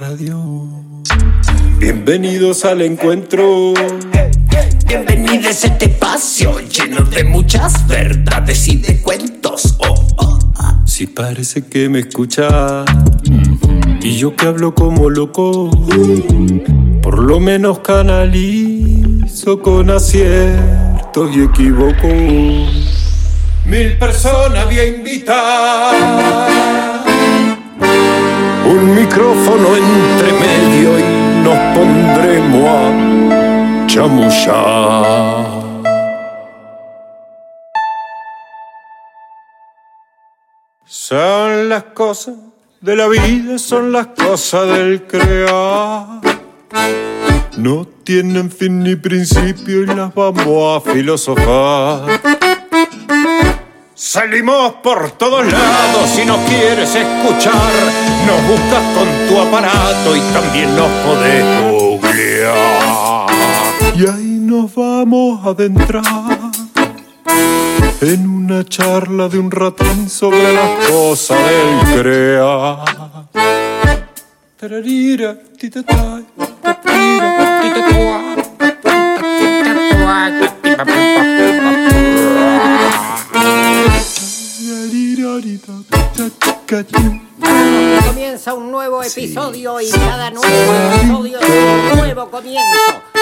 Radio. Bienvenidos al encuentro. Bienvenidos a este espacio lleno de muchas verdades y de cuentos. Oh, oh, oh. Si parece que me escucha y yo que hablo como loco, por lo menos canalizo con aciertos y equivoco. Mil personas voy a invitar. Micrófono entre medio y nos pondremos a chamullar. Son las cosas de la vida, son las cosas del crear. No tienen fin ni principio y las vamos a filosofar. Salimos por todos lados si nos quieres escuchar. Nos buscas con tu aparato y también nos podés googlear. Y ahí nos vamos a adentrar en una charla de un ratín sobre las cosas del crear. Comienza un nuevo episodio y cada nuevo episodio es un nuevo comienzo.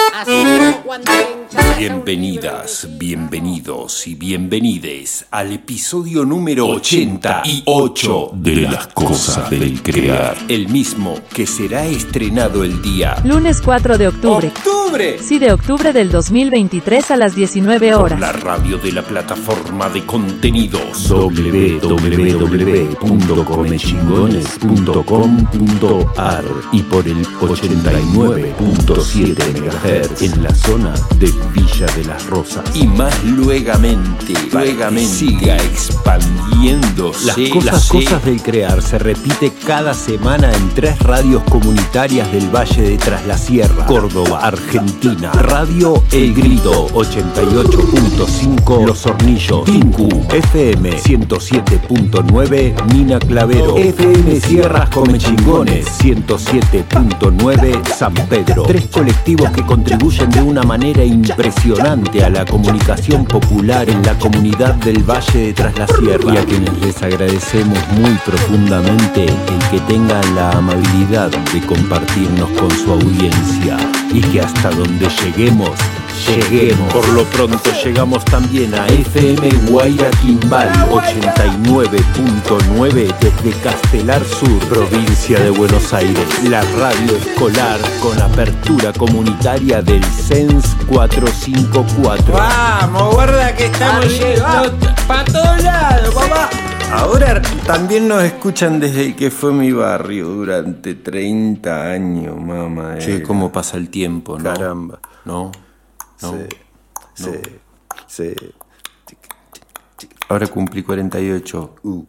Bienvenidas, bienvenidos y bienvenides al episodio número 88 de las cosas del crear. El mismo que será estrenado el día Lunes 4 de octubre. ¡Octubre! Sí, de octubre del 2023 a las 19 Por horas. la radio de la plataforma de contenidos www.comechingones.com.ar y por el 89.7 MHz en la zona de Villa de las Rosas. y más luegamente, luegamente. siga expandiéndose Las cosas, cosas del crear se repite cada semana en tres radios comunitarias del Valle de Tras la Sierra, Córdoba, Argentina. Radio El Grito. 88.5 Los Hornillos, Tinku, FM 107.9 Mina Clavero, FM Sierras Comechingones. 107.9 San Pedro. Tres colectivos que contribuyen de una manera impresionante a la comunicación popular en la comunidad del Valle de Tras la Sierra. Y a quienes les agradecemos muy profundamente el que tengan la amabilidad de compartirnos con su audiencia y que hasta donde lleguemos, lleguemos. Por lo pronto llegamos también a FM Guaira Quimbal 89.9 desde Castelar Sur, provincia de Buenos Aires. La radio escolar con apertura comunitaria del CENS 454. Vamos, guarda que estamos yendo para todos lados, papá. Ahora también nos escuchan desde el que fue mi barrio durante 30 años, mamá. Che, cómo pasa el tiempo, ¿no? Caramba. ¿No? ¿No? Sí, sí, sí. Ahora cumplí 48. Uh.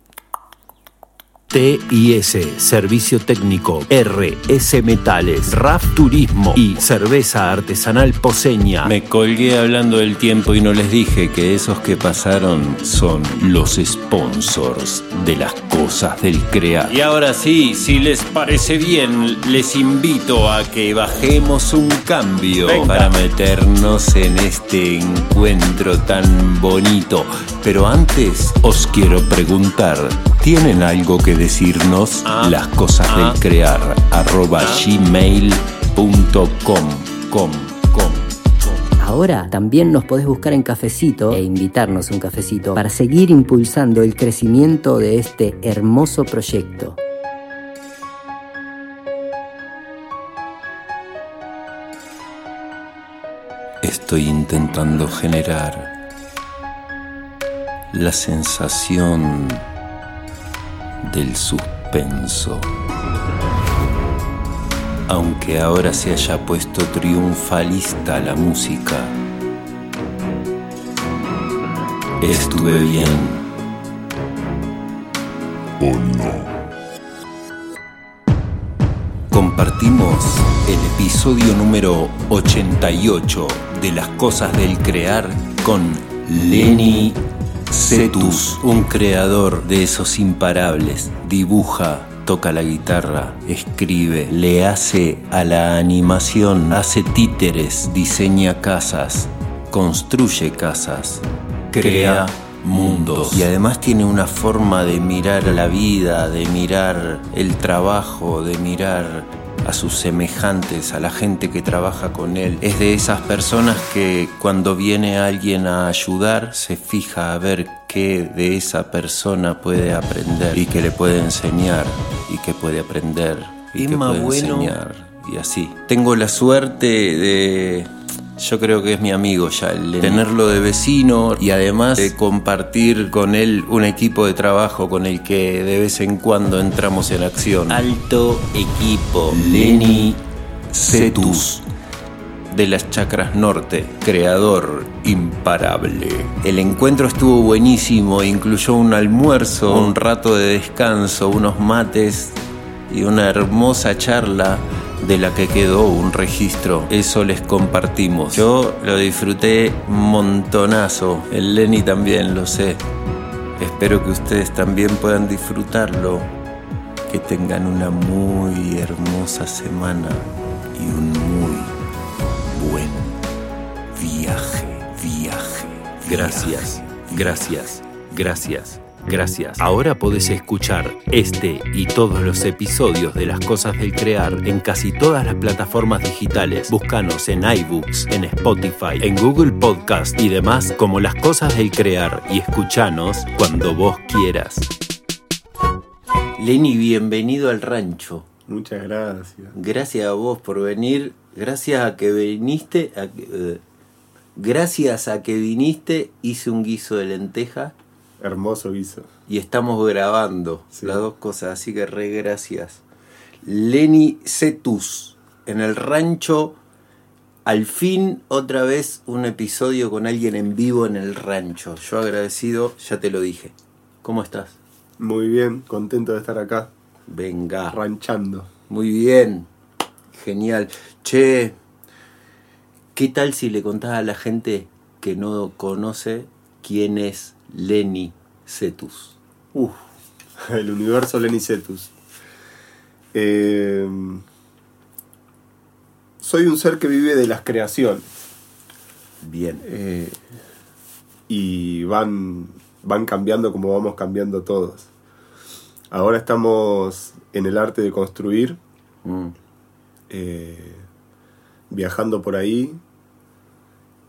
TIS, Servicio Técnico, RS Metales, RAF Turismo y Cerveza Artesanal Poseña. Me colgué hablando del tiempo y no les dije que esos que pasaron son los sponsors de las cosas del crear. Y ahora sí, si les parece bien, les invito a que bajemos un cambio para meternos en este encuentro tan bonito. Pero antes os quiero preguntar, ¿tienen algo que decirnos? Las cosas del crear arroba gmail.com com, com, com. Ahora también nos podés buscar en Cafecito e invitarnos a un cafecito para seguir impulsando el crecimiento de este hermoso proyecto. Estoy intentando generar la sensación del suspenso. Aunque ahora se haya puesto triunfalista la música, estuve bien. ¿O no? Compartimos el episodio número 88 de Las Cosas del Crear con Lenny Cetus, un creador de esos imparables. Dibuja, toca la guitarra, escribe, le hace a la animación, hace títeres, diseña casas, construye casas, crea mundos. Y además tiene una forma de mirar la vida, de mirar el trabajo, de mirar a sus semejantes, a la gente que trabaja con él. Es de esas personas que cuando viene alguien a ayudar se fija a ver qué de esa persona puede aprender y que le puede enseñar y que puede aprender y que puede enseñar y así. Tengo la suerte de yo creo que es mi amigo ya, el tenerlo de vecino y además de compartir con él un equipo de trabajo con el que de vez en cuando entramos en acción. Alto equipo, Lenny Cetus de las Chacras Norte, creador imparable. El encuentro estuvo buenísimo, incluyó un almuerzo, un rato de descanso, unos mates y una hermosa charla de la que quedó un registro. Eso les compartimos. Yo lo disfruté montonazo. El Lenny también, lo sé. Espero que ustedes también puedan disfrutarlo. Que tengan una muy hermosa semana y un muy buen viaje, viaje. Gracias, gracias, gracias. Gracias. Ahora podés escuchar este y todos los episodios de Las Cosas del Crear en casi todas las plataformas digitales. Búscanos en iBooks, en Spotify, en Google Podcast y demás como Las Cosas del Crear y escuchanos cuando vos quieras. Lenny, bienvenido al rancho. Muchas gracias. Gracias a vos por venir. Gracias a que viniste. Eh, gracias a que viniste, hice un guiso de lenteja Hermoso guiso. Y estamos grabando las dos cosas, así que re gracias. Lenny Cetus, en el rancho, al fin otra vez un episodio con alguien en vivo en el rancho. Yo agradecido, ya te lo dije. ¿Cómo estás? Muy bien, contento de estar acá. Venga. Ranchando. Muy bien, genial. Che, ¿qué tal si le contás a la gente que no conoce quién es Lenny Cetus. Uf, el universo Lenny Cetus. Eh, soy un ser que vive de las creaciones. Bien. Eh, y van, van cambiando como vamos cambiando todos. Ahora estamos en el arte de construir, mm. eh, viajando por ahí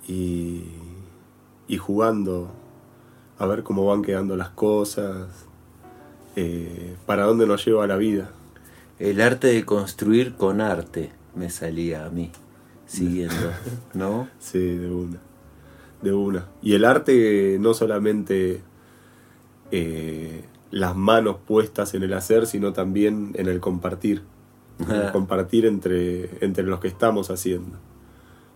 y, y jugando a ver cómo van quedando las cosas, eh, para dónde nos lleva la vida. El arte de construir con arte me salía a mí, siguiendo, ¿no? Sí, de una, de una. Y el arte no solamente eh, las manos puestas en el hacer, sino también en el compartir. el compartir entre, entre los que estamos haciendo.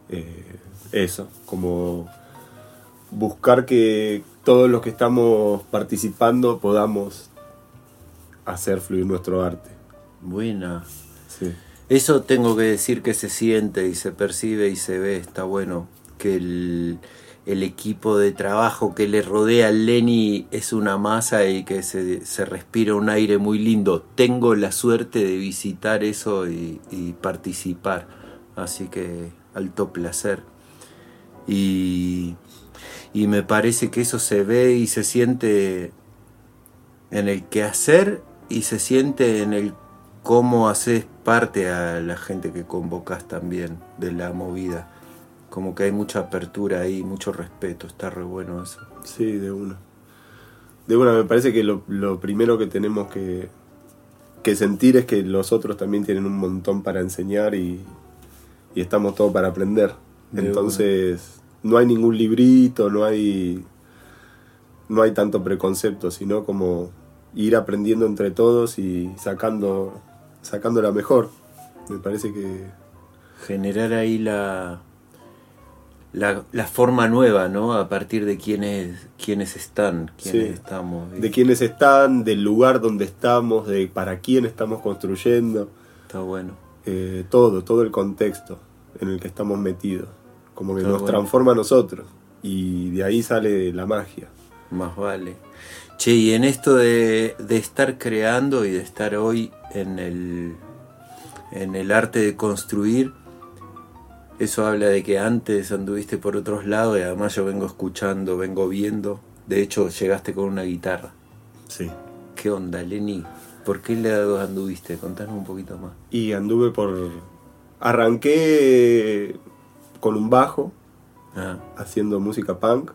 Eh, eso, como buscar que todos los que estamos participando podamos hacer fluir nuestro arte. Buena. Sí. Eso tengo que decir que se siente y se percibe y se ve, está bueno. Que el, equipo de trabajo que le rodea al Lenny es una masa y que se, se, respira un aire muy lindo. Tengo la suerte de visitar eso y, y participar. Así que alto placer. Y y me parece que eso se ve y se siente en el que hacer y se siente en el cómo haces parte a la gente que convocas también de la movida. Como que hay mucha apertura ahí, mucho respeto, está re bueno eso. Sí, de una. De una, me parece que lo, primero que tenemos que, que, sentir es que los otros también tienen un montón para enseñar y, y estamos todos para aprender. Entonces, no hay ningún librito, no hay, no hay tanto preconcepto, sino como ir aprendiendo entre todos y sacando, sacando la mejor. Me parece que... Generar ahí la, la, la, forma nueva, ¿no? A partir de quiénes, quiénes están, quiénes estamos. De quiénes están, del lugar donde estamos, de para quién estamos construyendo. Está bueno. Eh, todo, todo el contexto en el que estamos metidos como que nos transforma a nosotros y de ahí sale la magia. Más vale. Che, y en esto de, de estar creando y de estar hoy en el, en el arte de construir, eso habla de que antes anduviste por otros lados y además yo vengo escuchando, vengo viendo. De hecho, llegaste con una guitarra. Sí. ¿Qué onda, Lenny? ¿Por qué lados anduviste? Contanos un poquito más. Y anduve por. Arranqué con un bajo, Ah, haciendo música punk.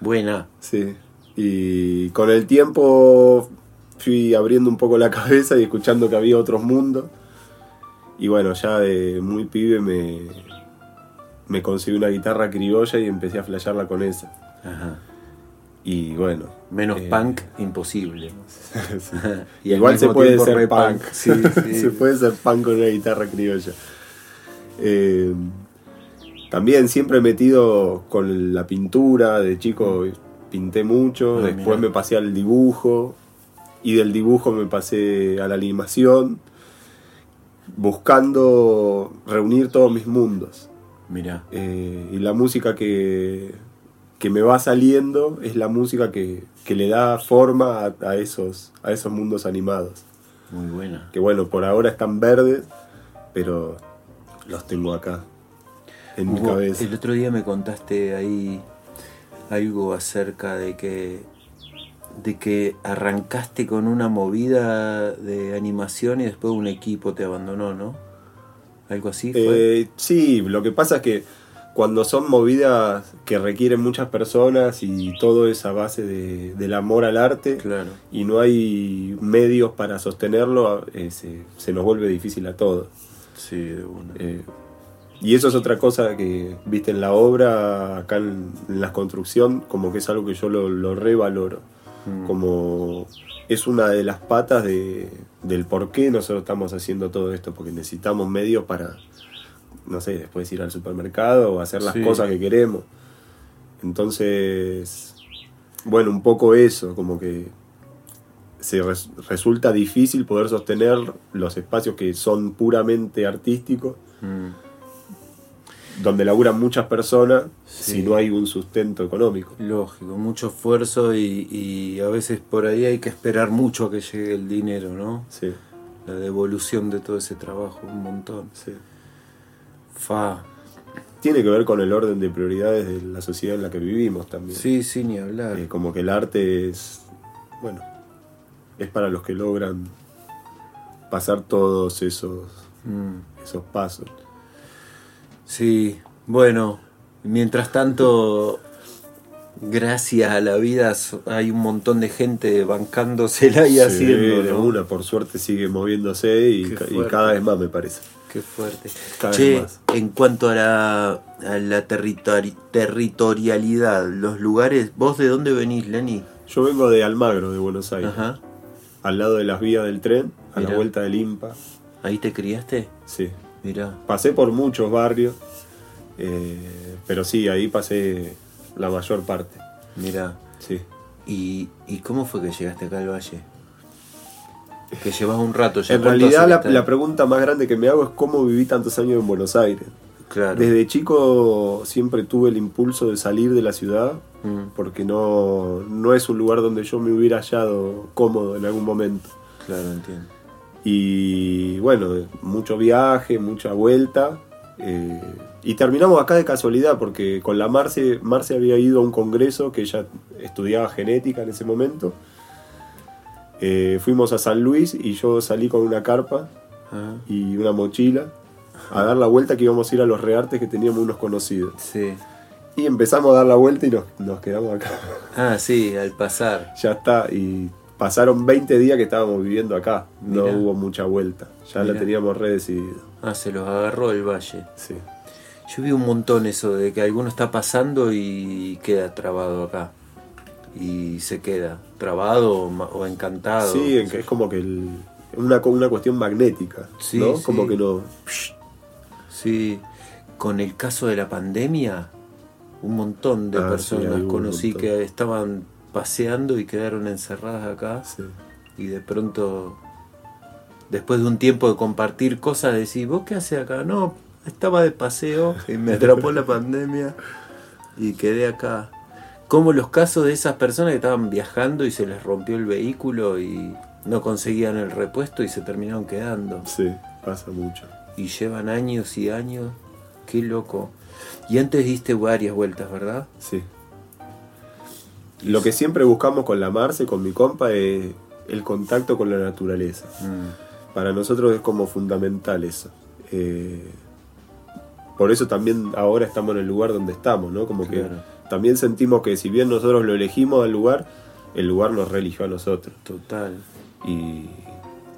buena. Sí. Y con el tiempo fui abriendo un poco la cabeza y escuchando que había otros mundos. Y bueno, ya de muy pibe me, me conseguí una guitarra criolla y empecé a flashearla con esa. Ajá. Y bueno. Menos eh, punk, imposible. sí. Y al Igual se puede ser re punk. Sí, sí. se puede ser punk con una guitarra criolla. Eh, también siempre metido con la pintura. De chico pinté mucho. Ah, después mirá. me pasé al dibujo. Y del dibujo me pasé a la animación. Buscando reunir todos mis mundos. Mirá. Eh, y la música que, que me va saliendo es la música que, que le da forma a, a esos, a esos mundos animados. Muy buena. Que bueno, por ahora están verdes, pero los tengo acá, en mi cabeza. El otro día me contaste ahí algo acerca de que de que arrancaste con una movida de animación y después un equipo te abandonó, ¿no? Algo así fue. Eh, sí, lo que pasa es que cuando son movidas que requieren muchas personas y todo es a base de- del amor al arte claro. y no hay medios para sostenerlo, eh, se, se nos vuelve difícil a todos. Sí, de una. Eh, y eso es otra cosa que, viste, en la obra, acá en, en la construcción, como que es algo que yo lo, lo revaloro. Mm. Como es una de las patas de, del por qué nosotros estamos haciendo todo esto, porque necesitamos medios para, no sé, después ir al supermercado o hacer las Sí. cosas que queremos. Entonces, bueno, un poco eso, como que se res- resulta difícil poder sostener los espacios que son puramente artísticos, Mm. Donde laburan muchas personas, Sí. si no hay un sustento económico. Lógico, mucho esfuerzo y, y a veces por ahí hay que esperar mucho a que llegue el dinero, ¿no? Sí, La devolución de todo ese trabajo, un montón. sí. Fa. Tiene que ver con el orden de prioridades de la sociedad en la que vivimos también. Sí, sí, ni hablar. Eh, como que el arte es, bueno, es para los que logran pasar todos esos, Mm. esos pasos. Sí, bueno, mientras tanto, gracias a la vida hay un montón de gente bancándosela y Sí, haciendo, ¿no? una, por suerte sigue moviéndose y, cada vez más me parece. Qué fuerte. Cada che, vez más. en cuanto a la, a la territori- territorialidad, los lugares, ¿vos de dónde venís, Lenny? Yo vengo de Almagro, de Buenos Aires, Ajá. al lado de las vías del tren, a Mirá. la vuelta del IMPA. ¿Ahí te criaste? Sí. Mirá. Pasé por muchos barrios, eh, pero sí, ahí pasé la mayor parte. Mirá. Sí. ¿Y, ¿Y cómo fue que llegaste acá al valle? Que llevas un rato ya. En ¿cuánto realidad la pregunta más grande que me hago es cómo viví tantos años en Buenos Aires. Claro. Desde chico siempre tuve el impulso de salir de la ciudad Mm, porque no, no es un lugar donde yo me hubiera hallado cómodo en algún momento. claro, entiendo. Y bueno, mucho viaje, mucha vuelta. eh, y terminamos acá de casualidad porque con la Marce, Marce había ido a un congreso que ella estudiaba genética en ese momento. Eh, fuimos a San Luis y yo salí con una carpa Ah, y una mochila a dar la vuelta que íbamos a ir a los reartes que teníamos unos conocidos. sí. Y empezamos a dar la vuelta y nos, nos quedamos acá. Ah, sí, al pasar. ya está. Y pasaron 20 días que estábamos viviendo acá. No Mirá. hubo mucha vuelta. Ya Mirá. la teníamos re decidida. Ah, se los agarró el valle. Sí. Yo vi un montón eso de que alguno está pasando y queda trabado acá. Y se queda trabado o, encantado. Sí, en que es como que el- una, una cuestión magnética. Sí, ¿no? sí. Como que no. Sí, con el caso de la pandemia, un montón de Ah, personas conocí montón. que estaban paseando y quedaron encerradas acá. Sí. Y de pronto, después de un tiempo de compartir cosas, decís, ¿vos qué haces acá? No, estaba de paseo y me atrapó la pandemia y quedé acá. como los casos de esas personas que estaban viajando y se les rompió el vehículo y no conseguían el repuesto y se terminaron quedando. Sí, pasa mucho. Y llevan años y años. Qué loco. Y antes diste varias vueltas, ¿verdad? Sí. Lo que siempre buscamos con la Marce, con mi compa, es el contacto con la naturaleza. Mm. Para nosotros es como fundamental eso. Eh, por eso también ahora estamos en el lugar donde estamos, ¿no? Como Claro. que también sentimos que si bien nosotros lo elegimos al lugar, el lugar nos religió a nosotros. Total. Y,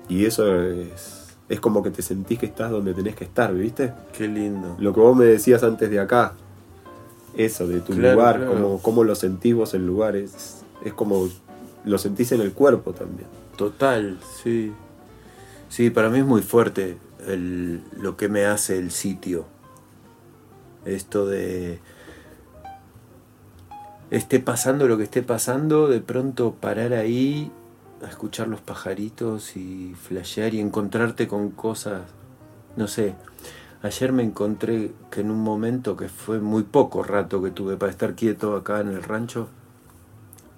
y eso es, es como que te sentís que estás donde tenés que estar, ¿viste? Qué lindo. Lo que vos me decías antes de acá, eso, de tu Claro, lugar, claro. Cómo, cómo lo sentís vos el lugar, es, es como lo sentís en el cuerpo también. Total, sí. Sí, para mí es muy fuerte el- lo que me hace el sitio. Esto de... Esté pasando lo que esté pasando, de pronto parar ahí, a escuchar los pajaritos y flashear y encontrarte con cosas, no sé. Ayer me encontré que en un momento que fue muy poco rato que tuve para estar quieto acá en el rancho,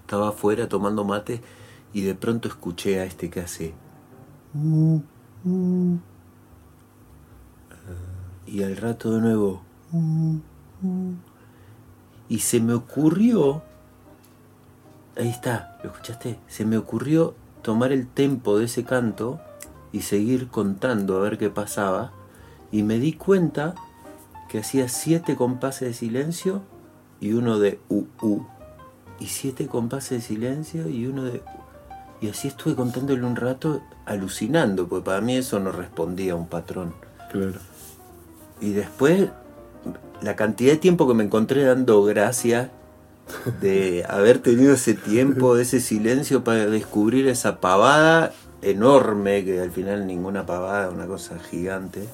estaba afuera tomando mate y de pronto escuché a este que hace "Uh, uh". y al rato de nuevo y se me ocurrió ahí está lo escuchaste se me ocurrió tomar el tempo de ese canto y seguir contando a ver qué pasaba y me di cuenta que hacía siete compases de silencio y uno de u u y siete compases de silencio y uno de y así estuve contándole un rato alucinando porque para mí eso no respondía a un patrón Claro. y después la cantidad de tiempo que me encontré dando gracias de haber tenido ese tiempo, ese silencio para descubrir esa pavada enorme, que al final ninguna pavada, una cosa gigante.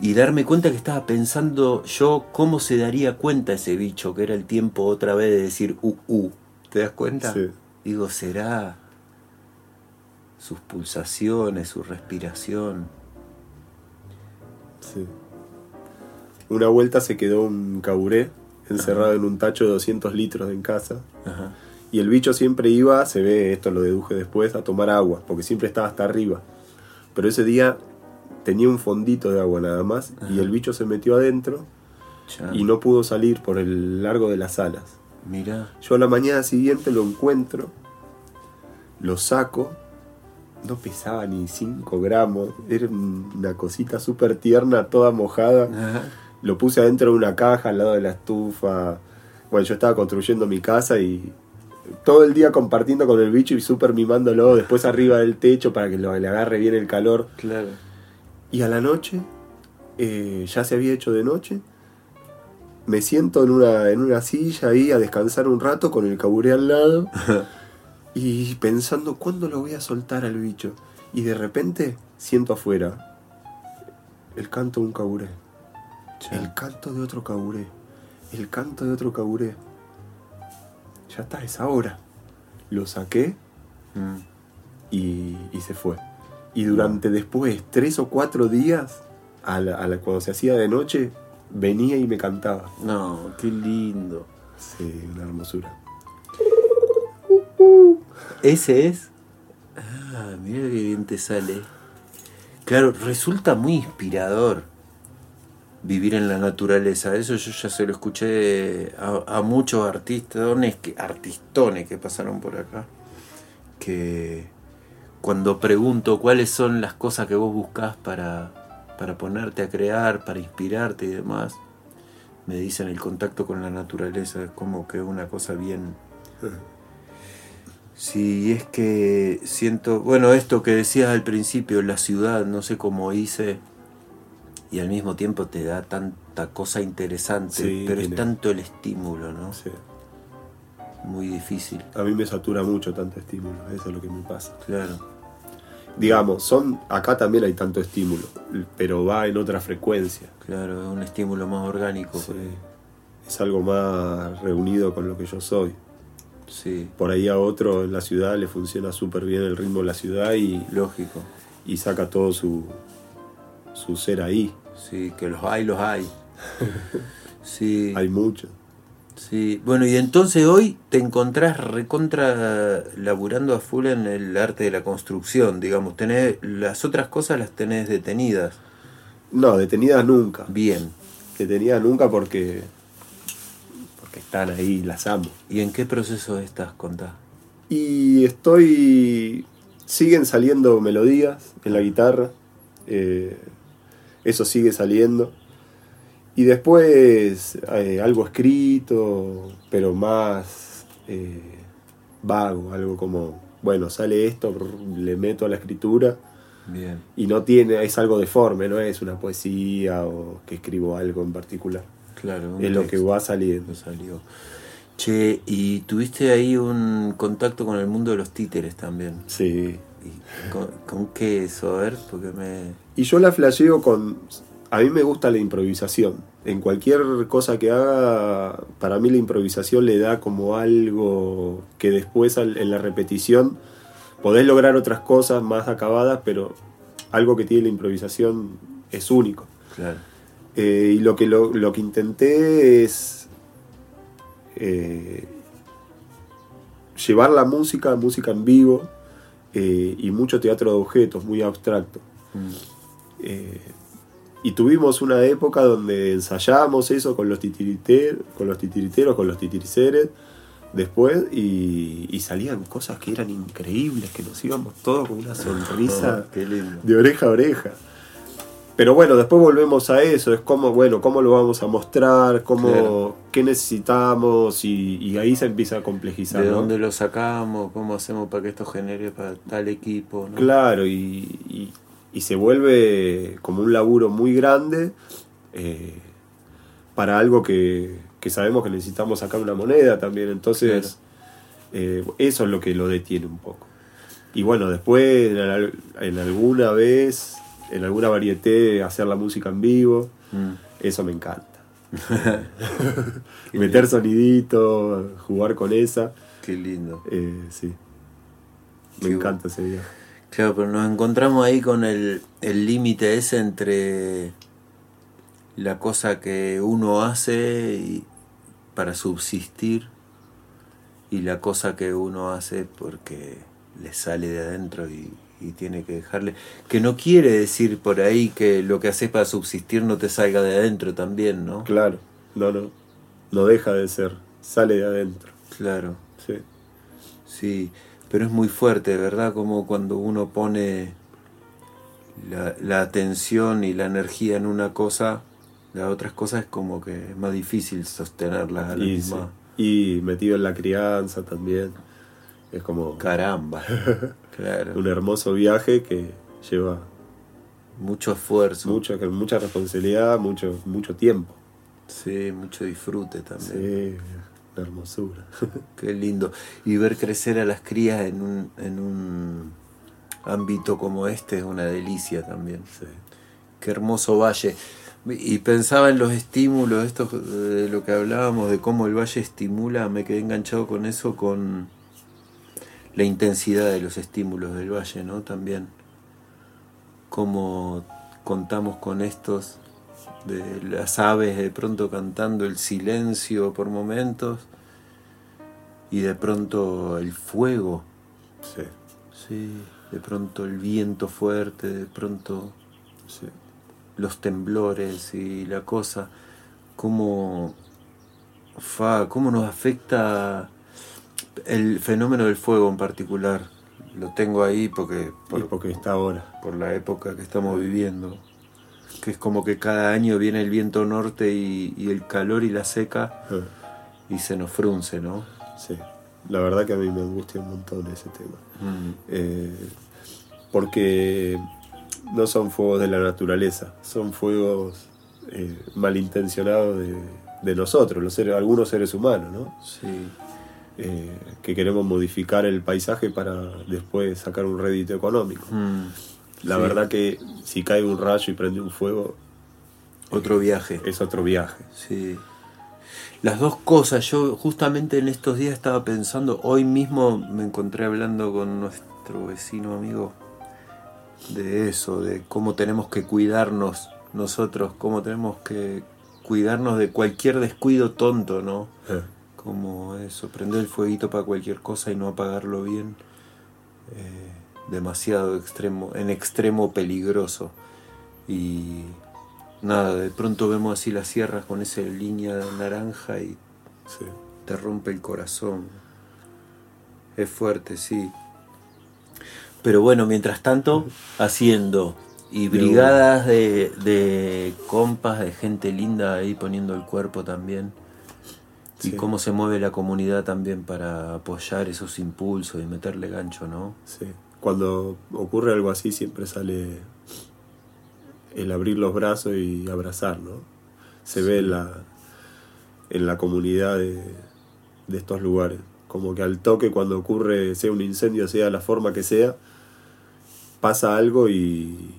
Y darme cuenta que estaba pensando yo cómo se daría cuenta ese bicho, que era el tiempo otra vez de decir uh, uh. ¿Te das cuenta? Sí. Digo, será sus pulsaciones, su respiración. Sí. Una vuelta se quedó un caburé encerrado en un tacho de 200 litros en casa. Ajá. Y el bicho siempre iba, se ve, esto lo deduje después, a tomar agua, porque siempre estaba hasta arriba. Pero ese día tenía un fondito de agua nada más, y el bicho se metió adentro y no pudo salir por el largo de las alas. Mirá. Yo a la mañana siguiente lo encuentro, lo saco, no pesaba ni 5 gramos, era una cosita súper tierna, toda mojada. Ajá. Lo puse adentro de una caja al lado de la estufa. Bueno, yo estaba construyendo mi casa y todo el día compartiendo con el bicho y súper mimándolo, después arriba del techo para que lo, le agarre bien el calor. Claro. Y a la noche, eh, ya se había hecho de noche, me siento en una, en una silla ahí a descansar un rato con el caburé al lado y pensando cuándo lo voy a soltar al bicho. Y de repente siento afuera el canto de un caburé, el canto de otro caburé, el canto de otro caburé. Ya está, es ahora. Lo saqué Mm. y, y se fue. Y durante después tres o cuatro días, a la- a la- cuando se hacía de noche, venía y me cantaba. No, qué lindo. Sí, una hermosura. ¿Ese es? Ah, mira qué bien te sale. Claro, resulta muy inspirador vivir en la naturaleza. Eso yo ya se lo escuché a, a muchos artistones que, artistones que pasaron por acá. Que cuando pregunto cuáles son las cosas que vos buscás para, para ponerte a crear, para inspirarte y demás, me dicen el contacto con la naturaleza. Es como que una cosa bien Sí, es que siento, bueno, esto que decías al principio, la ciudad, no sé cómo hice, y al mismo tiempo te da tanta cosa interesante, Sí, pero es tanto el estímulo, ¿no? Sí. Muy difícil, A mí me satura mucho tanto estímulo, eso es lo que me pasa. claro. Digamos, son acá también hay tanto estímulo, pero va en otra frecuencia. Claro, es un estímulo más orgánico. Sí. ahí. Es algo más reunido con lo que yo soy. Sí, Por ahí a otro en la ciudad le funciona súper bien el ritmo de la ciudad y, lógico. y saca todo su, su ser ahí. Sí, que los hay, los hay. Sí, Hay mucho. Sí, bueno, y entonces hoy te encontrás recontra laburando a full en el arte de la construcción, digamos, tenés, las otras cosas las tenés detenidas. No, detenidas nunca. Bien. Detenidas nunca porque, porque están ahí, las amo. ¿Y en qué proceso estás, contá? Y estoy. Siguen saliendo melodías en la guitarra. eh, eso sigue saliendo. Y después eh, algo escrito, pero más eh, vago, algo como, bueno, sale esto, le meto a la escritura Bien. y no tiene, es algo deforme, no es una poesía o que escribo algo en particular. Claro. Es lo que va saliendo. salió. Che, y tuviste ahí un contacto con el mundo de los títeres también. Sí. ¿Y con, con qué eso? A ver, porque me... Y yo la flasheo con. A mí me gusta la improvisación. En cualquier cosa que haga, para mí la improvisación le da como algo que después en la repetición podés lograr otras cosas más acabadas, pero algo que tiene la improvisación es único. Claro. Eh, y lo que, lo, lo que intenté es eh, llevar la música, música en vivo eh, y mucho teatro de objetos, muy abstracto. Mm. Eh, y tuvimos una época donde ensayábamos eso con los, titiriter, con los titiriteros, con los titiriceres, después, y, y salían cosas que eran increíbles, que nos íbamos todos con una sonrisa Oh, lindo. de oreja a oreja. Pero bueno, después volvemos a eso, es como, bueno, cómo lo vamos a mostrar, cómo, Claro. qué necesitamos, y, y ahí se empieza a complejizar. ¿De ¿no? dónde lo sacamos? ¿Cómo hacemos para que esto genere para tal equipo? ¿no? Claro, y, y- y se vuelve como un laburo muy grande eh, para algo que, que sabemos que necesitamos sacar una moneda también. Entonces, eh, eso es lo que lo detiene un poco. Y bueno, después, en, al- en alguna vez, en alguna varieté, hacer la música en vivo, Mm. eso me encanta. Meter sonidito, jugar con esa, Qué lindo. eh, sí. Me Qué encanta ese viaje. Claro, pero nos encontramos ahí con el el límite ese entre la cosa que uno hace y- para subsistir y la cosa que uno hace porque le sale de adentro y, y tiene que dejarle. Que no quiere decir por ahí que lo que haces para subsistir no te salga de adentro también, ¿no? Claro, no, no. No deja de ser, sale de adentro. Claro. Sí. Sí, pero es muy fuerte, ¿verdad? Como cuando uno pone la, la atención y la energía en una cosa, las otras cosas es como que es más difícil sostenerlas a la Y, misma. sí. Y metido en la crianza también. Es como Caramba, claro. un hermoso viaje que lleva Mucho esfuerzo, mucha, mucha responsabilidad, mucho, mucho tiempo. sí, mucho disfrute también. Sí, una hermosura. Qué lindo. Y ver crecer a las crías en un, en un ámbito como este es una delicia también. Qué hermoso valle. Y pensaba en los estímulos, estos de lo que hablábamos, de cómo el valle estimula, me quedé enganchado con eso, con la intensidad de los estímulos del valle, ¿no? También. Cómo contamos con estos, de las aves de pronto cantando el silencio por momentos, y de pronto el fuego, Sí, sí, de pronto el viento fuerte, de pronto sí. los temblores y la cosa, cómo, fa, cómo nos afecta el fenómeno del fuego en particular. Lo tengo ahí porque Y por, porque está ahora. por la época que estamos viviendo, que es como que cada año viene el viento norte y, y el calor y la seca Ah, y se nos frunce, ¿no? Sí. La verdad que a mí me angustia un montón ese tema. Mm, Eh, porque no son fuegos de la naturaleza, son fuegos eh, malintencionados de, de nosotros, los seres, algunos seres humanos, ¿no? sí, Eh, que queremos modificar el paisaje para después sacar un rédito económico. Mm, La sí. verdad que si cae un rayo y prende un fuego, Otro viaje. es otro viaje. Sí. Las dos cosas, yo justamente en estos días estaba pensando, hoy mismo me encontré hablando con nuestro vecino amigo de eso, de cómo tenemos que cuidarnos nosotros, cómo tenemos que cuidarnos de cualquier descuido tonto, ¿no? Eh, Como eso, prender el fueguito para cualquier cosa y no apagarlo bien. Eh, demasiado extremo, en extremo peligroso. Y nada, de pronto vemos así las sierras con esa línea naranja y sí. te rompe el corazón. Es fuerte, sí. Pero bueno, mientras tanto, haciendo y brigadas de, de compas, de gente linda ahí poniendo el cuerpo también. Y cómo se mueve la comunidad también para apoyar esos impulsos y meterle gancho, ¿no? Sí. Cuando ocurre algo así siempre sale el abrir los brazos y abrazar, ¿no? Se ve en la, en la comunidad de, de estos lugares. Como que al toque cuando ocurre, sea un incendio, sea la forma que sea, pasa algo y,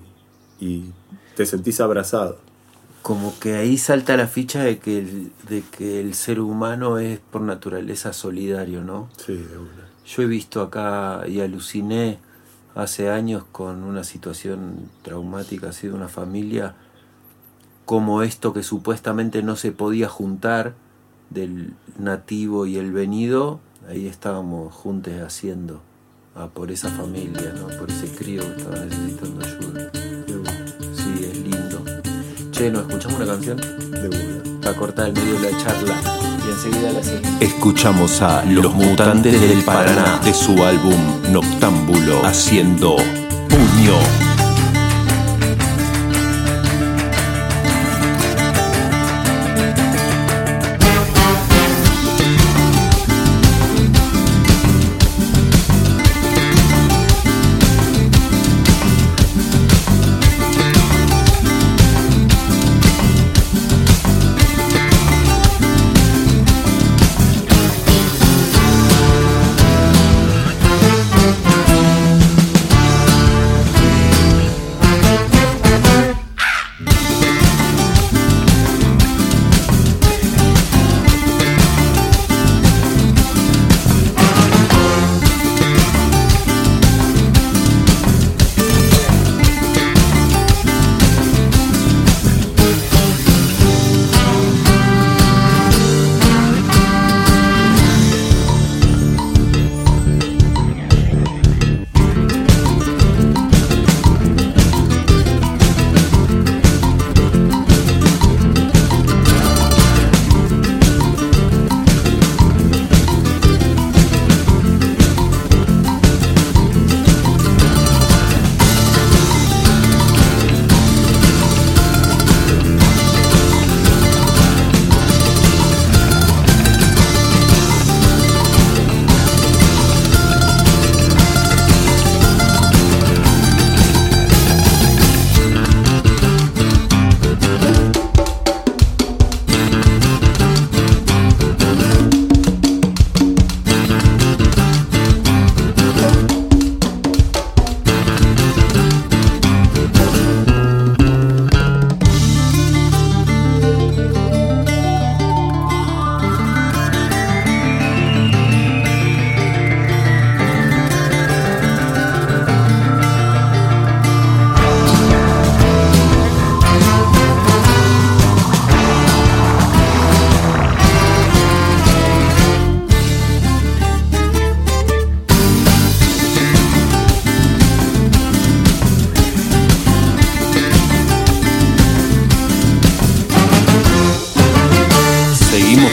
y te sentís abrazado. Como que ahí salta la ficha de que el, de que el ser humano es por naturaleza solidario, ¿no? Sí, de una. Yo he visto acá y aluciné hace años con una situación traumática así de una familia, como esto que supuestamente no se podía juntar del nativo y el venido, ahí estábamos juntos haciendo ah, por esa familia, ¿no? por ese crío que estaba necesitando ayuda. Sí, es lindo. Che, ¿nos escuchamos una canción? De una. Para cortar el medio de la charla y enseguida la seguimos. Escuchamos a Los Mutantes del Paraná de su álbum Noctámbulo haciendo Puño.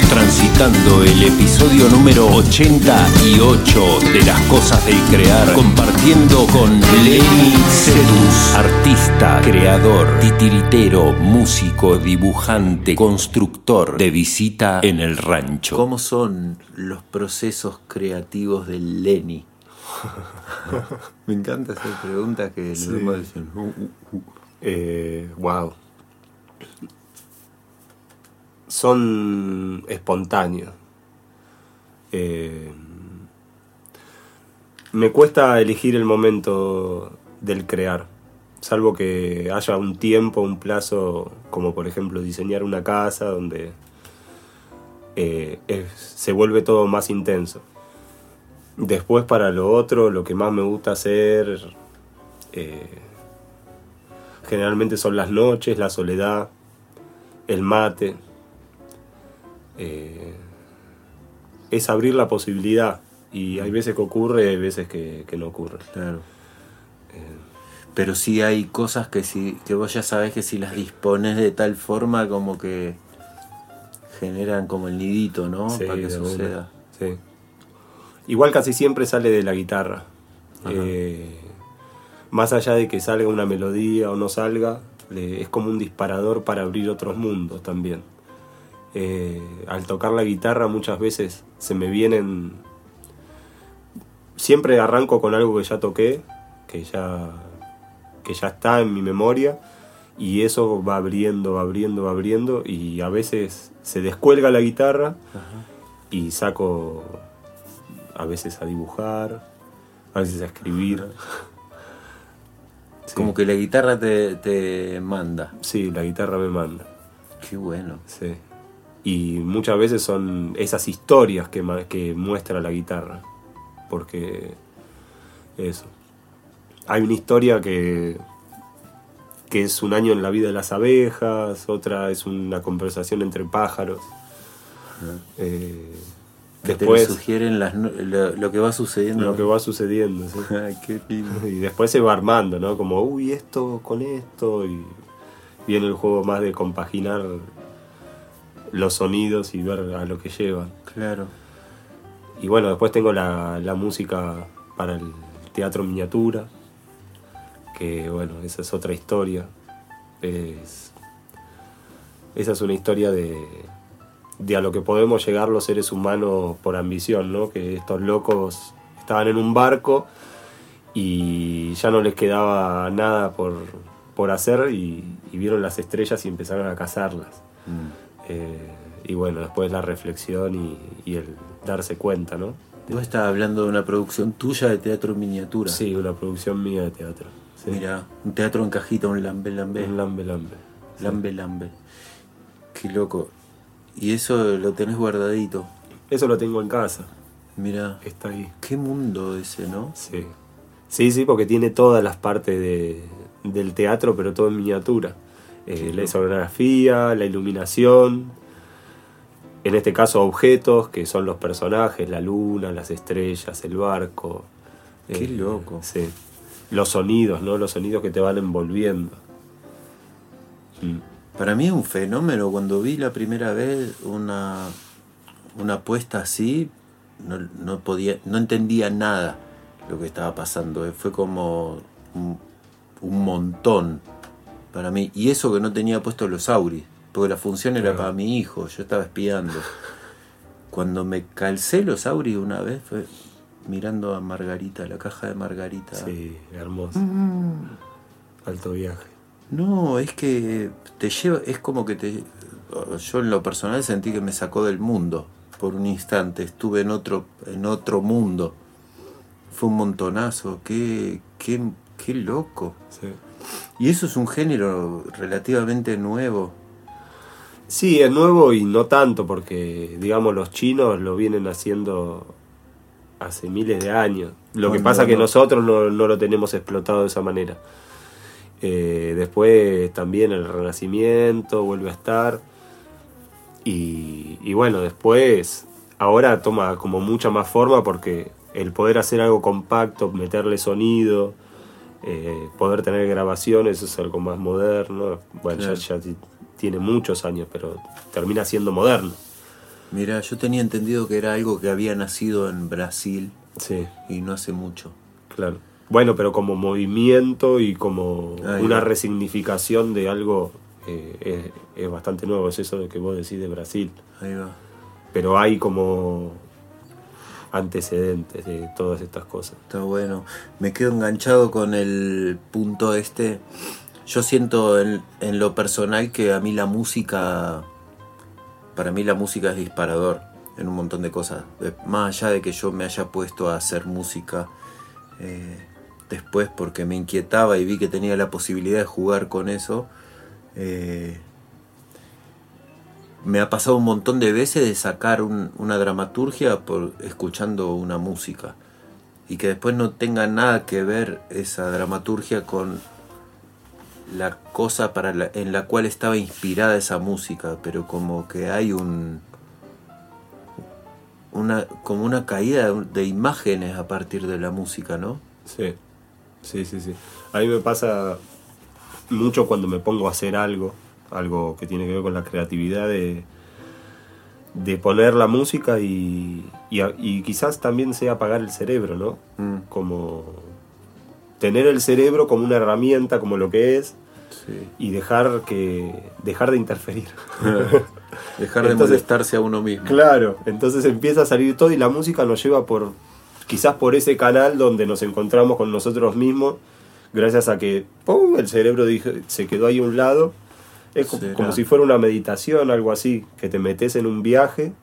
Transitando el episodio número 88 de Las Cosas del Crear, compartiendo con Lenny Sedus, artista, creador, titiritero, músico, dibujante, constructor de visita en el rancho. ¿Cómo son los procesos creativos del Lenny? Me encanta hacer preguntas que Sí. vamos diciendo. "Uh, uh, uh". Eh, wow. Son espontáneos. Eh, me cuesta elegir el momento del crear, salvo que haya un tiempo, un plazo, como por ejemplo diseñar una casa donde eh, se vuelve todo más intenso. Después para lo otro, lo que más me gusta hacer eh, generalmente son las noches, la soledad, el mate. Eh, es abrir la posibilidad. Y hay veces que ocurre, hay veces que, que no ocurre. Claro. Pero sí hay cosas que si que vos ya sabés que si las dispones de tal forma como que generan como el nidito, ¿no? Sí, Para que suceda. Sí. Igual casi siempre sale de la guitarra. Eh, más allá de que salga una melodía o no salga, es como un disparador para abrir otros mundos también. Eh, al tocar la guitarra muchas veces se me vienen... Siempre arranco con algo que ya toqué, que ya, que ya está en mi memoria, y eso va abriendo, va abriendo, va abriendo, y a veces se descuelga la guitarra y saco a veces a dibujar, a veces a escribir. Sí. Como que la guitarra te, te manda. Sí, la guitarra me manda. Qué bueno. Sí. Y muchas veces son esas historias que, muestra la guitarra. Porque eso. Hay una historia que, que es un año en la vida de las abejas, otra es una conversación entre pájaros. Eh, Que después te sugieren las lo, lo que va sucediendo. lo que va sucediendo. ¿sí? Ay, qué lindo. Y después se va armando, ¿no? Como, uy, esto con esto. Y viene el juego más de compaginar los sonidos y ver a lo que llevan. Claro. Y bueno, después tengo la, la música para el teatro miniatura. Que bueno, esa es otra historia. Es, esa es una historia de, de a lo que podemos llegar los seres humanos por ambición, ¿no? Que estos locos estaban en un barco y ya no les quedaba nada por, por hacer y, y vieron las estrellas y empezaron a cazarlas. Eh, y bueno, después la reflexión y, y el darse cuenta, ¿no? Vos estás hablando de una producción tuya de teatro miniatura. Sí, una producción mía de teatro. Sí. Mira, un teatro en cajita, un lambe lambe. Un lambe lambe. Lambe lambe. Qué loco. Y eso lo tenés guardadito. Eso lo tengo en casa, Mira, está ahí. qué mundo ese, ¿no? Sí. Sí, sí, porque tiene todas las partes de- del teatro, pero todo en miniatura. Eh, la escenografía, la iluminación, en este caso objetos, que son los personajes, la luna, las estrellas, el barco. Eh, Qué loco. Sí. Los sonidos, ¿no? Los sonidos que te van envolviendo. Mm. Para mí es un fenómeno. Cuando vi la primera vez una, una puesta así, no, no podía, no entendía nada lo que estaba pasando. Eh, Fue como un, un montón para mí. Y eso que no tenía puesto los auris, porque la función era Claro. para mi hijo, yo estaba espiando. Cuando me calcé los auris una vez fue mirando a Margarita, la caja de Margarita. Sí, hermoso. Alto viaje. No, es que te lleva, es como que te. Yo en lo personal sentí que me sacó del mundo por un instante. Estuve en otro, en otro mundo. Fue un montonazo. Qué, qué, qué loco. Sí. Y eso es un género relativamente nuevo. Sí, es nuevo y no tanto, porque digamos los chinos lo vienen haciendo hace miles de años. Lo que pasa no, que no. nosotros no, no lo tenemos explotado de esa manera. Eh, después también el Renacimiento vuelve a estar. Y, y bueno, después ahora toma como mucha más forma porque el poder hacer algo compacto, meterle sonido, eh, poder tener grabaciones, es algo más moderno. Bueno, ya- Claro. ya, ti- tiene muchos años, pero termina siendo moderno. Mira, yo tenía entendido que era algo que había nacido en Brasil Sí, y no hace mucho. claro. Bueno, pero como movimiento y como Ahí una va. resignificación de algo eh, es, es bastante nuevo, es eso de que vos decís de Brasil. Ahí va. Pero hay como antecedentes de todas estas cosas. Está bueno. Me quedo enganchado con el punto este. Yo siento en, lo personal que a mí la música, para mí la música es disparador en un montón de cosas. Más allá de que yo me haya puesto a hacer música eh, después porque me inquietaba y vi que tenía la posibilidad de jugar con eso. eh, me ha pasado un montón de veces de sacar un- una dramaturgia por escuchando una música y que después no tenga nada que ver esa dramaturgia con la cosa para la- en la cual estaba inspirada esa música, pero como que hay un una como una caída de imágenes a partir de la música, ¿no? Sí, sí, sí, sí. A mí me pasa mucho cuando me pongo a hacer algo, algo que tiene que ver con la creatividad de, de poner la música y, y, a- y quizás también sea apagar el cerebro, ¿no? Mm. Como tener el cerebro como una herramienta, como lo que es, Sí. y dejar que dejar de interferir. Dejar de Entonces- molestarse a uno mismo. Claro, entonces empieza a salir todo y la música nos lleva por, quizás por ese canal donde nos encontramos con nosotros mismos, gracias a que ¡pum! el cerebro se quedó ahí a un lado. Es como si fuera una meditación, algo así, que te metes en un viaje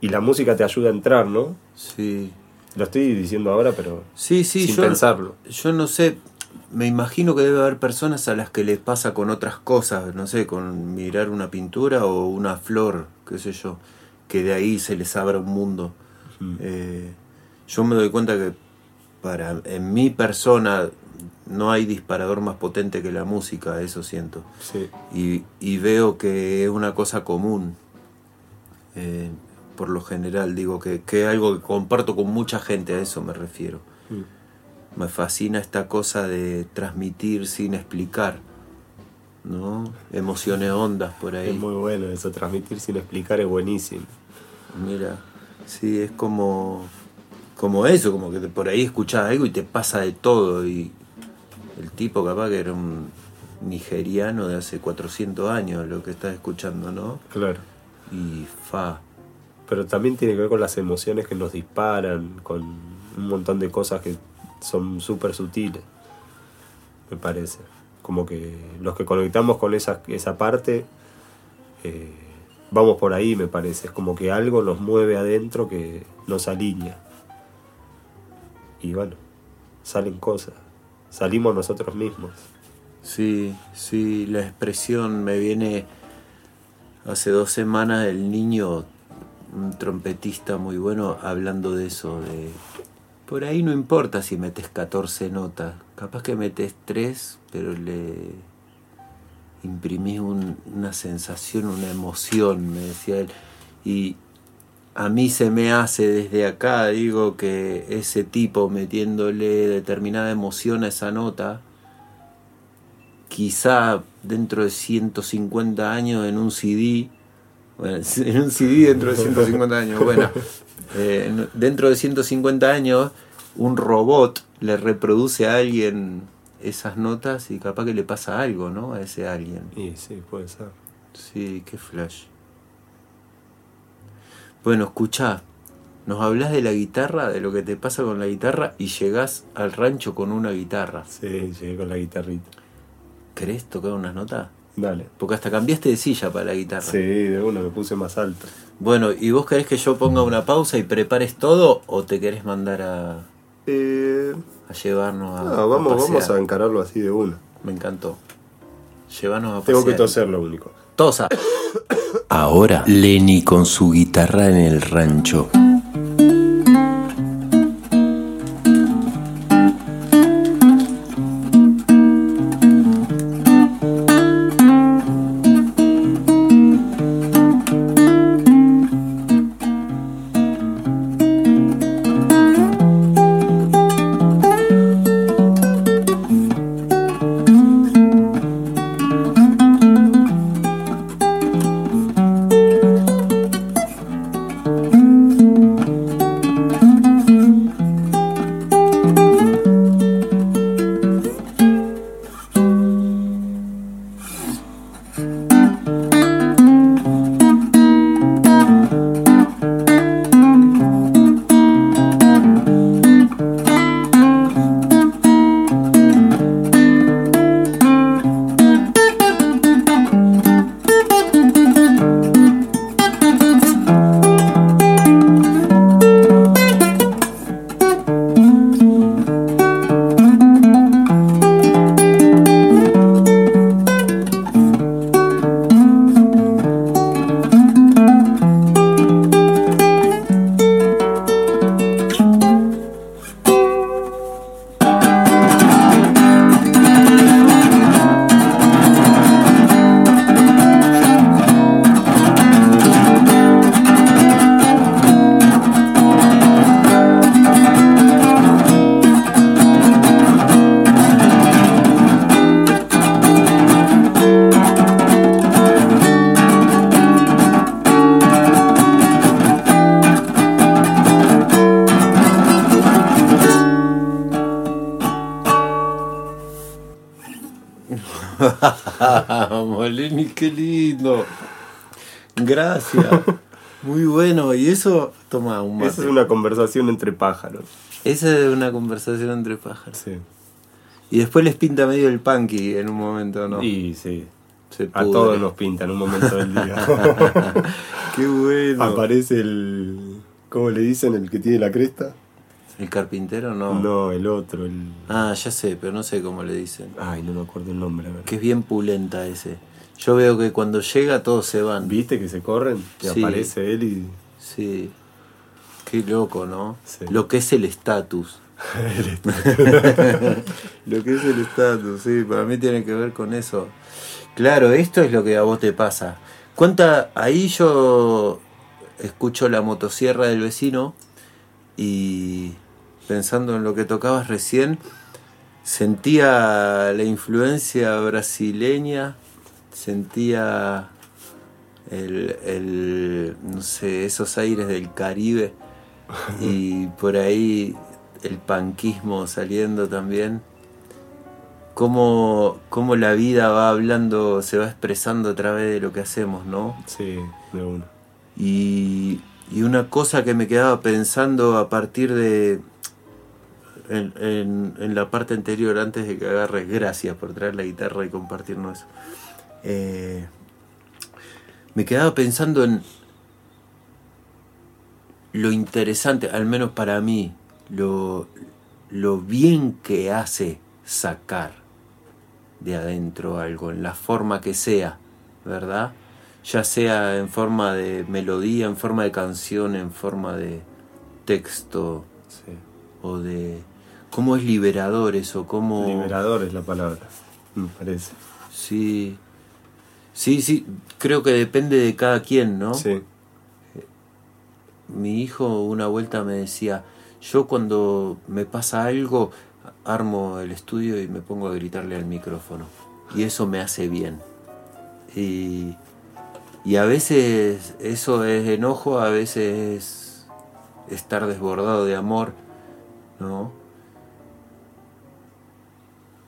y la música te ayuda a entrar, ¿no? Sí. Lo estoy diciendo ahora, pero Sí, sí, sin yo, pensarlo. yo no sé, me imagino que debe haber personas a las que les pasa con otras cosas, no sé, con mirar una pintura o una flor, qué sé yo, que de ahí se les abra un mundo. Eh, yo me doy cuenta que para en mi persona no hay disparador más potente que la música, eso siento. Sí. Y, y veo que es una cosa común. eh, por lo general, digo que, que es algo que comparto con mucha gente, a eso me refiero. Mm. Me fascina esta cosa de transmitir sin explicar, ¿no? Emociones hondas por ahí. Es muy bueno eso, transmitir sin explicar es buenísimo. Mira, sí, es como, como eso, como que por ahí escuchás algo y te pasa de todo. Y el tipo capaz que era un nigeriano de hace 400 años lo que estás escuchando, ¿no? Claro. Y fa. Pero también tiene que ver con las emociones que nos disparan, con un montón de cosas que son súper sutiles, me parece. Como que los que conectamos con esa, esa parte, eh, vamos por ahí, me parece. Es como que algo nos mueve adentro que nos alinea. Y bueno, salen cosas. Salimos nosotros mismos. Sí, sí, la expresión me viene hace dos semanas el niño, un trompetista muy bueno, hablando de eso, de por ahí no importa si metes 14 notas, capaz que metes 3, pero le imprimís un- una sensación, una emoción, me decía él. Y a mí se me hace desde acá, digo, que ese tipo metiéndole determinada emoción a esa nota, quizá dentro de 150 años en un CD, bueno, en un CD dentro de 150 años, bueno, eh, en- dentro de 150 años un robot le reproduce a alguien esas notas y capaz que le pasa algo, ¿no? A ese alguien. Y sí, puede ser. Sí, qué flash. Bueno, escuchá, nos hablas de la guitarra, de lo que te pasa con la guitarra y llegás al rancho con una guitarra. Sí, llegué con la guitarrita. ¿Querés tocar unas notas? Dale. Porque hasta cambiaste de silla para la guitarra. Sí, de una me puse más alto. Bueno, ¿y vos querés que yo ponga una pausa y prepares todo o te querés mandar a, Eh, a llevarnos a, no, vamos, a pasear? vamos a encararlo así de una. Me encantó. Llevarnos a Tengo que pasear. toser lo único. Ahora, Lenny con su guitarra en el rancho. Qué lindo. Gracias. Muy bueno. Y eso, toma un mate. Esa es una conversación entre pájaros. Esa es una conversación entre pájaros. Sí. Y después les pinta medio el punky en un momento, ¿no? Sí. Se A pudre. todos nos pinta en un momento del día. Qué bueno. Aparece el. ¿Cómo le dicen? El que tiene la cresta. ¿El carpintero no? No, el otro, el. Ah, ya sé, pero no sé cómo le dicen. Ay, no me acuerdo el nombre, a ver. Que es bien pulenta ese. Yo veo que cuando llega todos se van. ¿Viste que se corren? Y Sí. aparece él y. Sí. Qué loco, ¿no? Sí. Lo que es el estatus. lo que es el estatus, sí, para mí tiene que ver con eso. Claro, esto es lo que a vos te pasa. ¿Cuánta? Ahí yo escucho la motosierra del vecino y pensando en lo que tocabas recién, sentía la influencia brasileña, sentía el, el, no sé, esos aires del Caribe y por ahí el panquismo saliendo también. Cómo, cómo la vida va hablando, se va expresando a través de lo que hacemos, ¿no? Sí, de uno. Y, y una cosa que me quedaba pensando a partir de. En, en- en la parte anterior, antes de que agarres, gracias por traer la guitarra y compartirnos eso. Eh, me quedaba pensando en lo interesante, al menos para mí, lo, lo bien que hace sacar de adentro algo, en la forma que sea, ¿verdad? Ya sea en forma de melodía, en forma de canción, en forma de texto, Sí. o de... ¿Cómo es liberador eso? ¿Cómo... Liberador es la palabra, me parece. Sí. Sí, sí, creo que depende de cada quien, ¿no? Sí. Mi hijo una vuelta me decía, yo cuando me pasa algo, armo el estudio y me pongo a gritarle al micrófono. Y eso me hace bien. Y, y a veces eso es enojo, a veces es estar desbordado de amor, ¿no?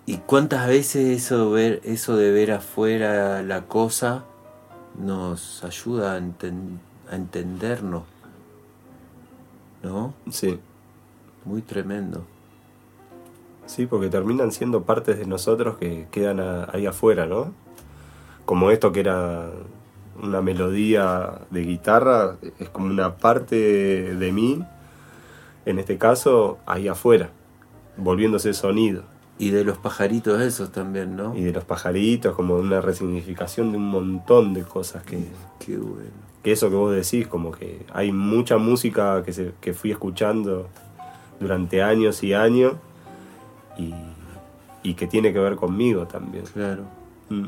¿Y cuántas veces eso, ver, eso de ver afuera la cosa nos ayuda a, enten- a entendernos? ¿No? Sí. Muy tremendo. Sí, porque terminan siendo partes de nosotros que quedan a- ahí afuera, ¿no? Como esto que era una melodía de guitarra, es como una parte de mí, en este caso, ahí afuera, volviéndose sonido. Y de los pajaritos esos también, ¿no? Y de los pajaritos, como una resignificación de un montón de cosas que, Qué bueno. que eso que vos decís, como que hay mucha música que, se, que fui escuchando durante años y años y, y que tiene que ver conmigo también. Claro. Mm.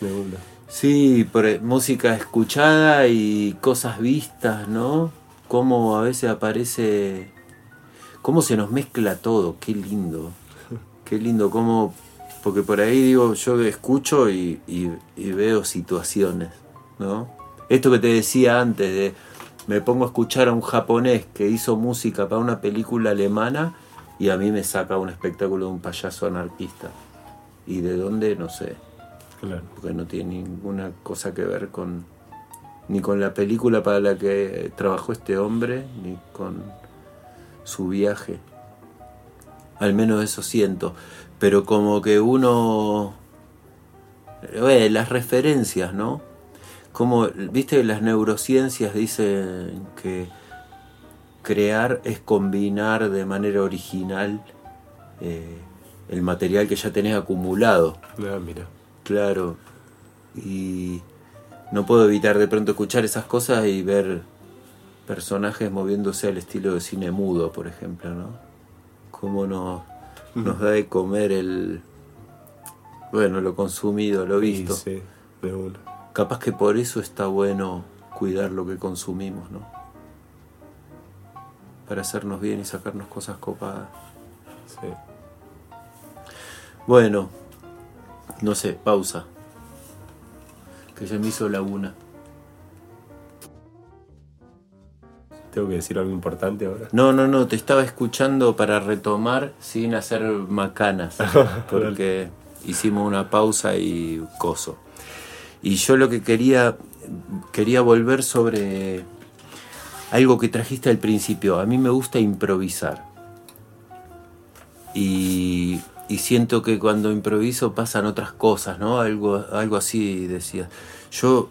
De una. Sí, por eh, música escuchada y cosas vistas, ¿no? Cómo a veces aparece. Cómo se nos mezcla todo, qué lindo. Qué lindo, cómo. Porque por ahí digo, yo escucho y, y- y veo situaciones, ¿no? Esto que te decía antes de. Me pongo a escuchar a un japonés que hizo música para una película alemana y a mí me saca un espectáculo de un payaso anarquista. ¿Y de dónde? No sé Claro. porque no tiene ninguna cosa que ver con ni con la película para la que trabajó este hombre ni con su viaje al menos eso siento pero como que uno eh, las referencias no como viste las neurociencias dicen que crear es combinar de manera original eh, el material que ya tenés acumulado Ah, mira. Claro. Y no puedo evitar de pronto escuchar esas cosas y ver personajes moviéndose al estilo de cine mudo, por ejemplo, ¿no? Cómo nos, nos da de comer el... Bueno, lo consumido, lo visto. sí, de una. Capaz que por eso está bueno cuidar lo que consumimos, ¿no? Para hacernos bien y sacarnos cosas copadas. Sí. Bueno, no sé, pausa. Que se me hizo laguna. Tengo que decir algo importante ahora. No, no, no, te estaba escuchando para retomar sin hacer macanas. Porque hicimos una pausa y coso. Y yo lo que quería, quería volver sobre algo que trajiste al principio. A mí me gusta improvisar. Y, y siento que cuando improviso pasan otras cosas, ¿no? Algo, algo así decía. Yo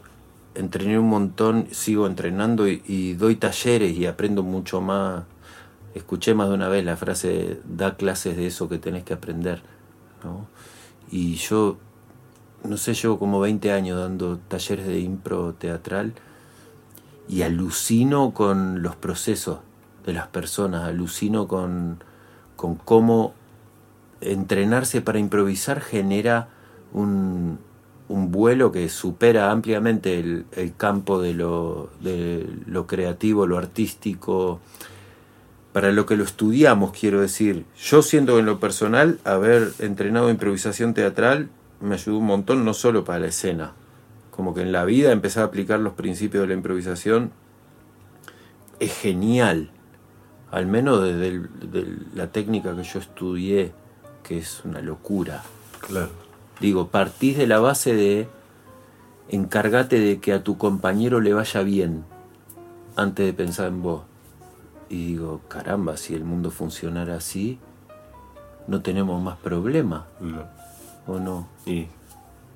entrené un montón, sigo entrenando y, doy talleres y aprendo mucho más. Escuché más de una vez la frase, da clases de eso que tenés que aprender. Y yo, no sé, llevo como 20 años dando talleres de impro teatral y alucino con los procesos de las personas, alucino con, con cómo entrenarse para improvisar genera un, un vuelo que supera ampliamente el, el campo de lo, de lo creativo, lo artístico, para lo que lo estudiamos, quiero decir. Yo siento en lo personal, haber entrenado improvisación teatral me ayudó un montón, no solo para la escena, como que en la vida empezar a aplicar los principios de la improvisación es genial, al menos desde la técnica que yo estudié, que es una locura. Claro. Digo, partís de la base de encargate de que a tu compañero le vaya bien antes de pensar en vos. Y digo, caramba, si el mundo funcionara así, no tenemos más problemas, No. ¿o no? Y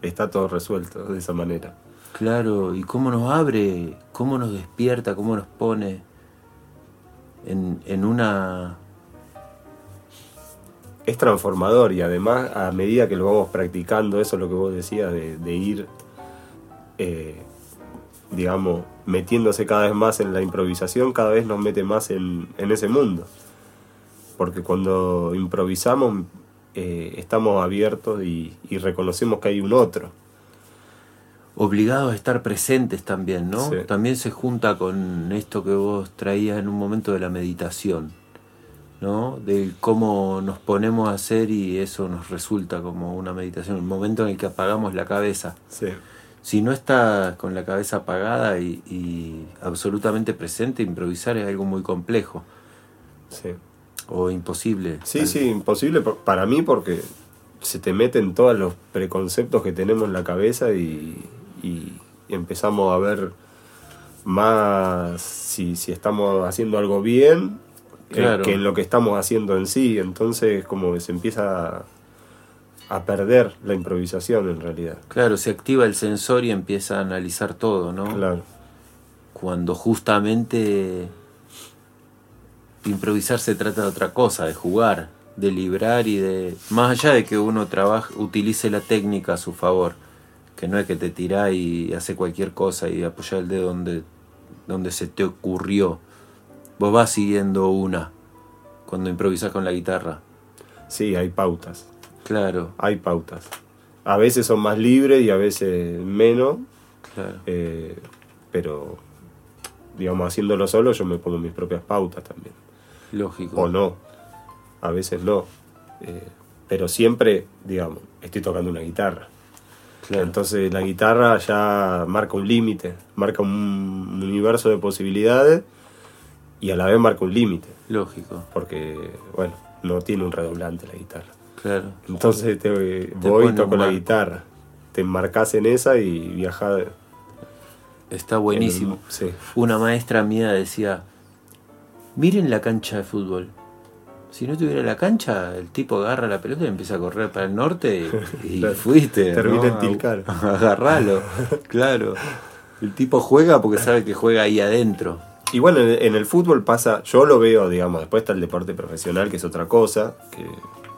está todo resuelto de esa manera. Claro, y cómo nos abre, cómo nos despierta, cómo nos pone en, en una... Es transformador y además a medida que lo vamos practicando, eso es lo que vos decías, de, de ir, eh, digamos, metiéndose cada vez más en la improvisación, cada vez nos mete más en, en ese mundo. Porque cuando improvisamos eh, estamos abiertos y, y reconocemos que hay un otro. obligados a estar presentes también, ¿no? Sí. También se junta con esto que vos traías en un momento de la meditación, ¿no? De cómo nos ponemos a hacer y eso nos resulta como una meditación, el momento en el que apagamos la cabeza. Sí. Si no estás con la cabeza apagada y, y absolutamente presente, improvisar es algo muy complejo Sí. o imposible. Sí, sí, imposible para mí porque se te meten todos los preconceptos que tenemos en la cabeza y, y empezamos a ver más si, si estamos haciendo algo bien eh, Claro. que en lo que estamos haciendo en sí. Entonces como que se empieza a, a perder la improvisación en realidad. Claro, se activa el sensor y empieza a analizar todo, ¿no? Claro. cuando justamente improvisar se trata de otra cosa, de jugar, de librar y de... Más allá de que uno trabaje, utilice la técnica a su favor, que no es que te tirás y hace cualquier cosa y apoya el dedo donde, donde se te ocurrió. Vos vas siguiendo una cuando improvisas con la guitarra. Sí, hay pautas. Claro, Hay pautas. A veces son más libres y a veces menos. claro. Eh, pero, digamos, haciéndolo solo yo me pongo mis propias pautas también. Lógico. O no. A veces no. Eh, pero siempre, digamos, estoy tocando una guitarra. Claro. Entonces la guitarra ya marca un límite, marca un universo de posibilidades y a la vez marca un límite. Lógico, Porque, bueno, no tiene un redoblante la guitarra. claro. Entonces te, Te voy y toco la guitarra. Te enmarcas en esa y viajás. Está buenísimo. Sí. Una maestra mía decía, miren la cancha de fútbol. Si no tuviera la cancha, el tipo agarra la pelota y empieza a correr para el norte y, fuiste. Termina ¿no? en Tilcara. Agarralo, claro. El tipo juega porque sabe que juega ahí adentro. Y bueno, en, en el fútbol pasa, yo lo veo, digamos, después está el deporte profesional, que es otra cosa, que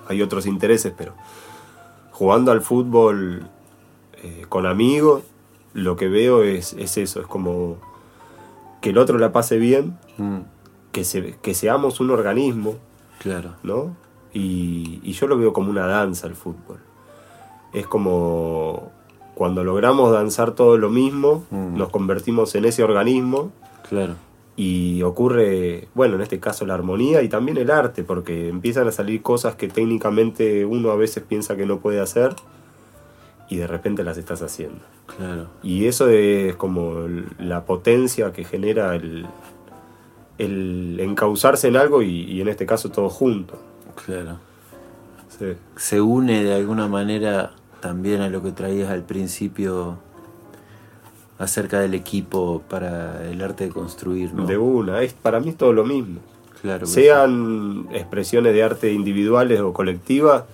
hay otros intereses, pero jugando al fútbol eh, con amigos, lo que veo es, es eso, es como que el otro la pase bien, Mm, que, se, que seamos un organismo, claro, ¿no? Y, y yo lo veo como una danza el fútbol. Es como cuando logramos danzar todo lo mismo, Mm. nos convertimos en ese organismo claro. Y ocurre, bueno, en este caso la armonía y también el arte, porque empiezan a salir cosas que técnicamente uno a veces piensa que no puede hacer y de repente las estás haciendo. Claro, Y eso es como la potencia que genera el, el encauzarse en algo y, y en este caso todo junto. claro. Sí. se une de alguna manera también a lo que traías al principio acerca del equipo para el arte de construir, ¿no? De una, es, para mí es todo lo mismo. Claro Sean expresiones de arte individuales o colectivas,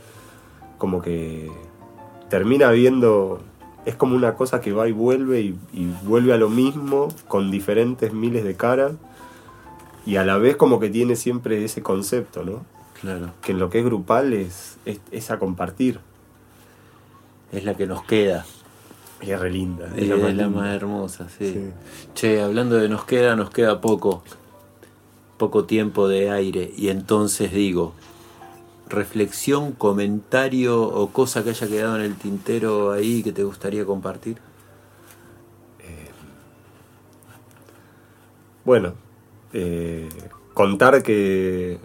como que termina viendo, es como una cosa que va y vuelve y, y vuelve a lo mismo con diferentes miles de caras y a la vez como que tiene siempre ese concepto, ¿no? claro. Que en lo que es grupal es, es, es a compartir. Es la que nos queda. Y es re linda. Es, la más la linda. más hermosa, sí. Sí. Che, hablando de nos queda, nos queda poco. Poco tiempo de aire. Y entonces digo, reflexión, comentario o cosa que haya quedado en el tintero ahí que te gustaría compartir. Bueno, eh, contar que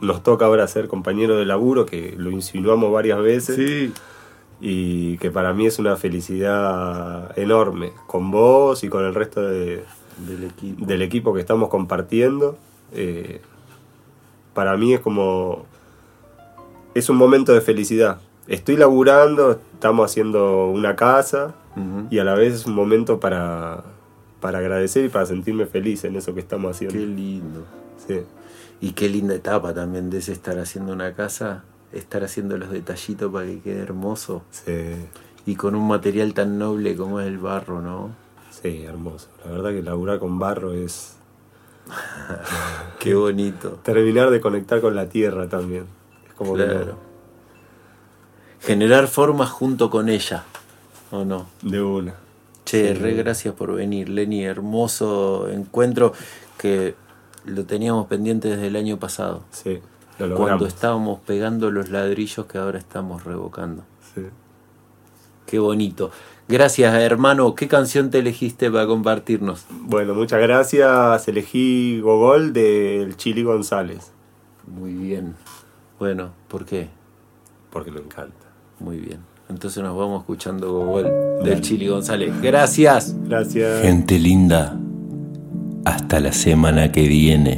nos toca ahora ser compañeros de laburo, que lo insinuamos varias veces. Y que para mí es una felicidad enorme, con vos y con el resto de- Del equipo. del equipo que estamos compartiendo. Eh, para mí es como. Es un momento de felicidad. Estoy laburando, estamos haciendo una casa y a la vez es un momento para, para agradecer y para sentirme feliz en eso que estamos haciendo. Qué lindo. Sí. Y qué linda etapa también de ese estar haciendo una casa, estar haciendo los detallitos para que quede hermoso. Sí, Y con un material tan noble como es el barro, ¿no? sí, hermoso. La verdad que laburar con barro es Qué bonito. terminar de conectar con la tierra también. Es como que Claro. Generar formas junto con ella, ¿o no? no- de una. Che, re gracias por venir, Lenny. Hermoso encuentro que lo teníamos pendiente desde el año pasado. Sí, lo Cuando estábamos pegando los ladrillos que ahora estamos revocando. Sí. Qué bonito. Gracias, hermano. ¿Qué canción te elegiste para compartirnos? Bueno, muchas gracias. Elegí Gogol del Chili González, Muy bien. Bueno, ¿por qué? porque me encanta. Muy bien. Entonces nos vamos escuchando Gogol del Chili González. Gracias. Gracias. Gente linda. Hasta la semana que viene.